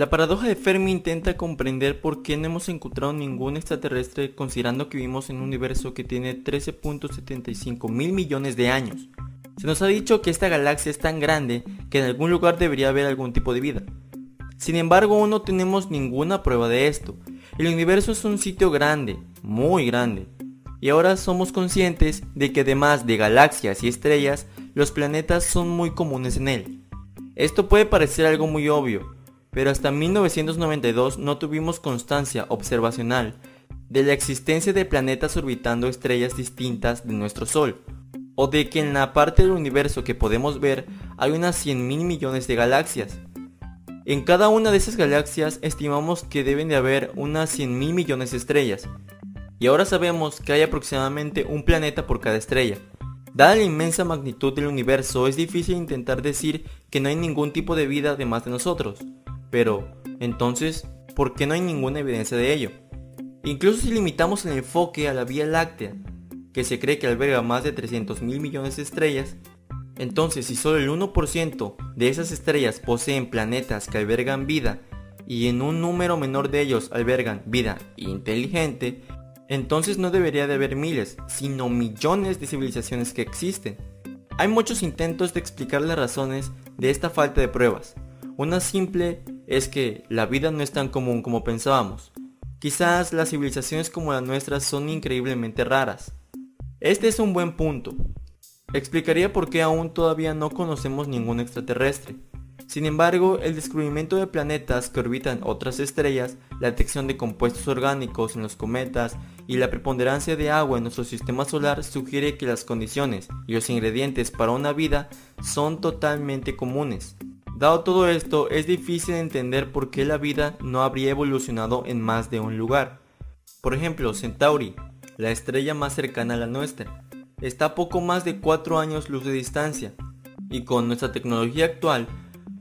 La paradoja de Fermi intenta comprender por qué no hemos encontrado ningún extraterrestre considerando que vivimos en un universo que tiene 13.75 mil millones de años. Se nos ha dicho que esta galaxia es tan grande que en algún lugar debería haber algún tipo de vida. Sin embargo, aún no tenemos ninguna prueba de esto. El universo es un sitio grande, muy grande. Y ahora somos conscientes de que además de galaxias y estrellas, los planetas son muy comunes en él. Esto puede parecer algo muy obvio, pero hasta 1992 no tuvimos constancia observacional de la existencia de planetas orbitando estrellas distintas de nuestro Sol, o de que en la parte del universo que podemos ver hay unas 100 mil millones de galaxias. En cada una de esas galaxias estimamos que deben de haber unas 100 mil millones de estrellas, y ahora sabemos que hay aproximadamente un planeta por cada estrella. Dada la inmensa magnitud del universo, es difícil intentar decir que no hay ningún tipo de vida además de nosotros. Pero, entonces, ¿por qué no hay ninguna evidencia de ello? Incluso si limitamos el enfoque a la Vía Láctea, que se cree que alberga más de 300 mil millones de estrellas, entonces si solo el 1% de esas estrellas poseen planetas que albergan vida y en un número menor de ellos albergan vida inteligente, entonces no debería de haber miles, sino millones de civilizaciones que existen. Hay muchos intentos de explicar las razones de esta falta de pruebas. Una simple es que la vida no es tan común como pensábamos. Quizás las civilizaciones como la nuestra son increíblemente raras. Este es un buen punto. Explicaría por qué aún todavía no conocemos ningún extraterrestre. Sin embargo, el descubrimiento de planetas que orbitan otras estrellas, la detección de compuestos orgánicos en los cometas y la preponderancia de agua en nuestro sistema solar sugiere que las condiciones y los ingredientes para una vida son totalmente comunes. Dado todo esto, es difícil entender por qué la vida no habría evolucionado en más de un lugar. Por ejemplo, Centauri, la estrella más cercana a la nuestra, está a poco más de 4 años luz de distancia, y con nuestra tecnología actual,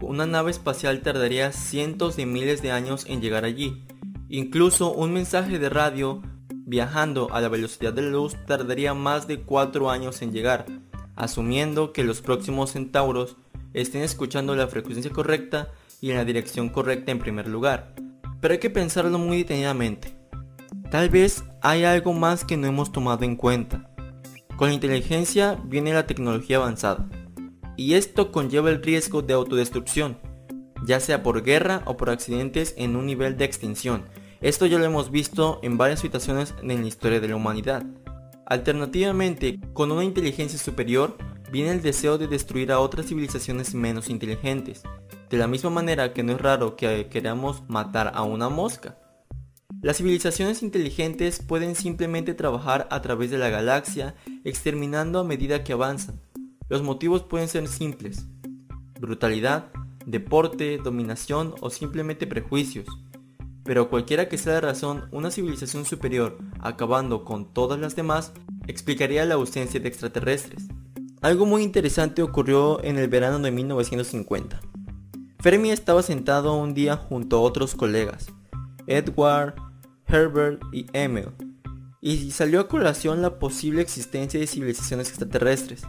una nave espacial tardaría cientos de miles de años en llegar allí. Incluso un mensaje de radio viajando a la velocidad de la luz tardaría más de 4 años en llegar, asumiendo que los próximos centauros estén escuchando la frecuencia correcta y en la dirección correcta en primer lugar. Pero hay que pensarlo muy detenidamente. Tal vez hay algo más que no hemos tomado en cuenta. Con la inteligencia viene la tecnología avanzada. Y esto conlleva el riesgo de autodestrucción, ya sea por guerra o por accidentes en un nivel de extinción. Esto ya lo hemos visto en varias situaciones en la historia de la humanidad. Alternativamente, con una inteligencia superior, viene el deseo de destruir a otras civilizaciones menos inteligentes, de la misma manera que no es raro que queramos matar a una mosca. Las civilizaciones inteligentes pueden simplemente trabajar a través de la galaxia, exterminando a medida que avanzan. Los motivos pueden ser simples, brutalidad, deporte, dominación o simplemente prejuicios. Pero cualquiera que sea la razón, una civilización superior, acabando con todas las demás, explicaría la ausencia de extraterrestres. Algo muy interesante ocurrió en el verano de 1950. Fermi estaba sentado un día junto a otros colegas, Edward, Herbert y Emil, y salió a colación la posible existencia de civilizaciones extraterrestres,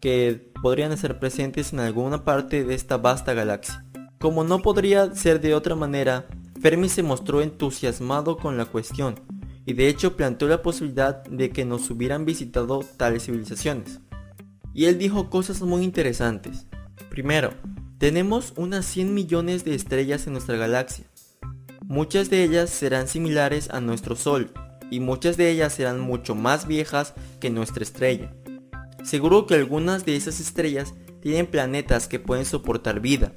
que podrían estar presentes en alguna parte de esta vasta galaxia. Como no podría ser de otra manera, Fermi se mostró entusiasmado con la cuestión, y de hecho planteó la posibilidad de que nos hubieran visitado tales civilizaciones y él dijo cosas muy interesantes. Primero, tenemos unas 100 millones de estrellas en nuestra galaxia. Muchas de ellas serán similares a nuestro Sol y muchas de ellas serán mucho más viejas que nuestra estrella. Seguro que algunas de esas estrellas tienen planetas que pueden soportar vida.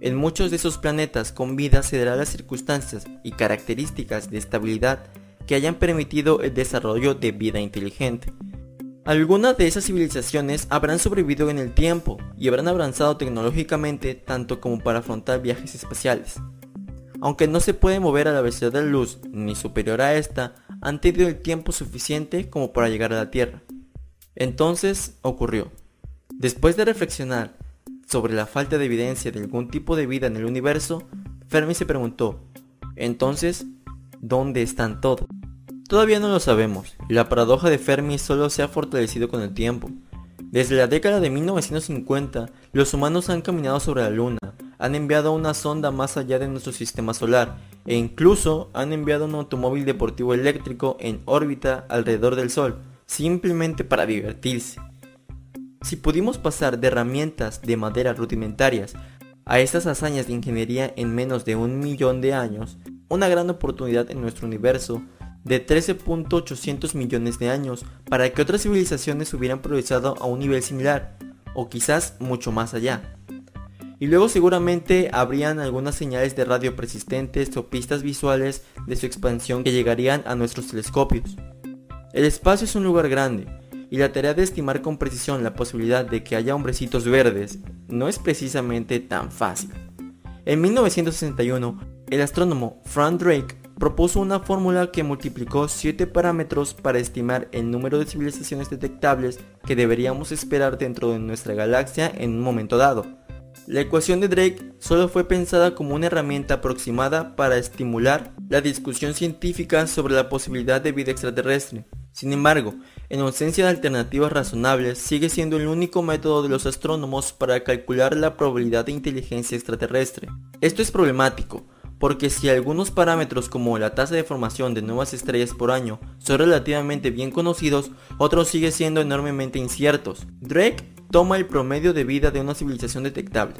En muchos de esos planetas con vida se darán las circunstancias y características de estabilidad que hayan permitido el desarrollo de vida inteligente. Algunas de esas civilizaciones habrán sobrevivido en el tiempo y habrán avanzado tecnológicamente tanto como para afrontar viajes espaciales. Aunque no se puede mover a la velocidad de la luz ni superior a esta, han tenido el tiempo suficiente como para llegar a la Tierra. Entonces ocurrió. Después de reflexionar sobre la falta de evidencia de algún tipo de vida en el universo, Fermi se preguntó, entonces, ¿dónde están todos? Todavía no lo sabemos, la paradoja de Fermi solo se ha fortalecido con el tiempo. Desde la década de 1950, los humanos han caminado sobre la Luna, han enviado una sonda más allá de nuestro sistema solar e incluso han enviado un automóvil deportivo eléctrico en órbita alrededor del Sol, simplemente para divertirse. Si pudimos pasar de herramientas de madera rudimentarias a estas hazañas de ingeniería en menos de un millón de años, una gran oportunidad en nuestro universo de 13.800 millones de años para que otras civilizaciones hubieran progresado a un nivel similar, o quizás mucho más allá. Y luego seguramente habrían algunas señales de radio persistentes o pistas visuales de su expansión que llegarían a nuestros telescopios. El espacio es un lugar grande, y la tarea de estimar con precisión la posibilidad de que haya hombrecitos verdes no es precisamente tan fácil. En 1961, el astrónomo Frank Drake propuso una fórmula que multiplicó 7 parámetros para estimar el número de civilizaciones detectables que deberíamos esperar dentro de nuestra galaxia en un momento dado. La ecuación de Drake solo fue pensada como una herramienta aproximada para estimular la discusión científica sobre la posibilidad de vida extraterrestre. Sin embargo, en ausencia de alternativas razonables, sigue siendo el único método de los astrónomos para calcular la probabilidad de inteligencia extraterrestre. Esto es problemático, porque si algunos parámetros como la tasa de formación de nuevas estrellas por año son relativamente bien conocidos, otros siguen siendo enormemente inciertos. Drake toma el promedio de vida de una civilización detectable.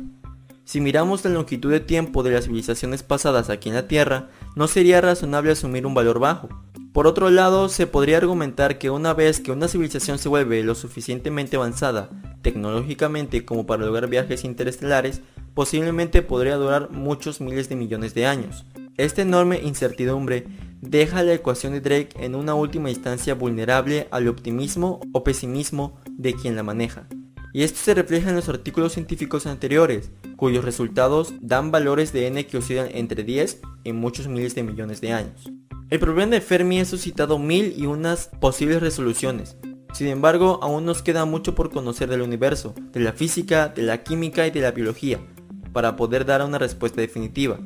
Si miramos la longitud de tiempo de las civilizaciones pasadas aquí en la Tierra, no sería razonable asumir un valor bajo. Por otro lado, se podría argumentar que una vez que una civilización se vuelve lo suficientemente avanzada tecnológicamente como para lograr viajes interestelares, posiblemente podría durar muchos miles de millones de años. Esta enorme incertidumbre deja la ecuación de Drake en una última instancia vulnerable al optimismo o pesimismo de quien la maneja. Y esto se refleja en los artículos científicos anteriores, cuyos resultados dan valores de n que oscilan entre 10 y muchos miles de millones de años. El problema de Fermi ha suscitado mil y unas posibles resoluciones. Sin embargo, aún nos queda mucho por conocer del universo, de la física, de la química y de la biología, para poder dar una respuesta definitiva.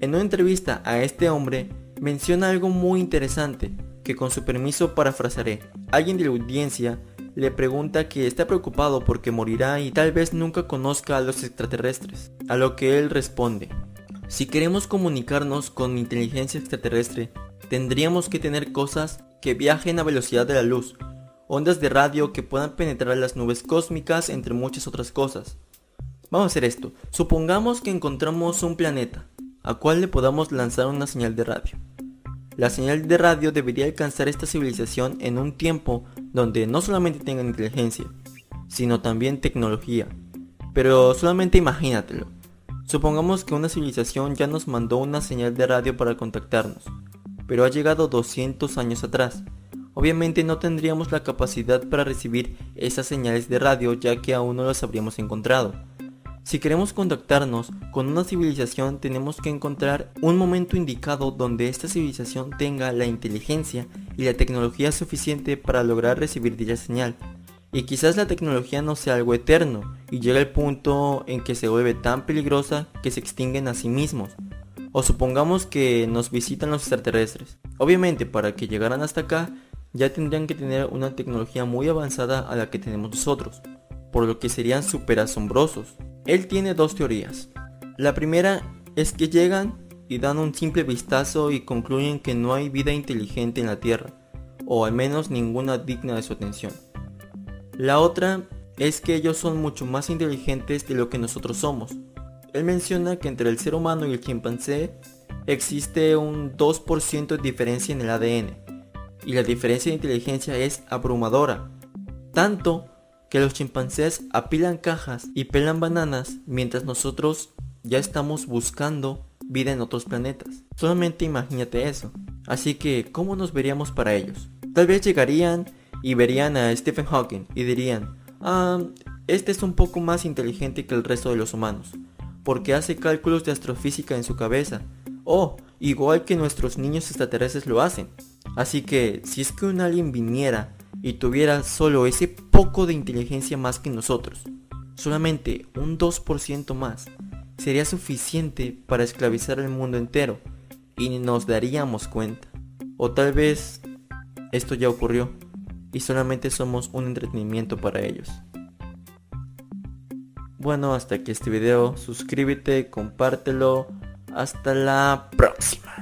En una entrevista a este hombre, menciona algo muy interesante, que con su permiso parafrasearé. Alguien de la audiencia le pregunta que está preocupado porque morirá y tal vez nunca conozca a los extraterrestres, a lo que él responde, si queremos comunicarnos con inteligencia extraterrestre, tendríamos que tener cosas que viajen a velocidad de la luz, ondas de radio que puedan penetrar las nubes cósmicas, entre muchas otras cosas. Vamos a hacer esto. Supongamos que encontramos un planeta, a cual le podamos lanzar una señal de radio. La señal de radio debería alcanzar esta civilización en un tiempo donde no solamente tengan inteligencia, sino también tecnología. Pero solamente imagínatelo. Supongamos que una civilización ya nos mandó una señal de radio para contactarnos, pero ha llegado 200 años atrás. Obviamente no tendríamos la capacidad para recibir esas señales de radio ya que aún no las habríamos encontrado. Si queremos contactarnos con una civilización tenemos que encontrar un momento indicado donde esta civilización tenga la inteligencia y la tecnología suficiente para lograr recibir dicha señal. Y quizás la tecnología no sea algo eterno y llega el punto en que se vuelve tan peligrosa que se extinguen a sí mismos. O supongamos que nos visitan los extraterrestres. Obviamente para que llegaran hasta acá ya tendrían que tener una tecnología muy avanzada a la que tenemos nosotros, por lo que serían súper asombrosos. Él tiene dos teorías. La primera es que llegan y dan un simple vistazo y concluyen que no hay vida inteligente en la Tierra, o al menos ninguna digna de su atención. La otra es que ellos son mucho más inteligentes de lo que nosotros somos. Él menciona que entre el ser humano y el chimpancé existe un 2% de diferencia en el ADN, y la diferencia de inteligencia es abrumadora, tanto que los chimpancés apilan cajas y pelan bananas mientras nosotros ya estamos buscando vida en otros planetas. Solamente imagínate eso. Así que, ¿cómo nos veríamos para ellos? Tal vez llegarían y verían a Stephen Hawking y dirían, ah, este es un poco más inteligente que el resto de los humanos, porque hace cálculos de astrofísica en su cabeza. Oh, igual que nuestros niños extraterrestres lo hacen. Así que, si es que un alien viniera y tuviera solo ese poco de inteligencia más que nosotros, solamente un 2% más, sería suficiente para esclavizar el mundo entero y nos daríamos cuenta. O tal vez esto ya ocurrió y solamente somos un entretenimiento para ellos. Bueno, hasta aquí este video. Suscríbete, compártelo. Hasta la próxima.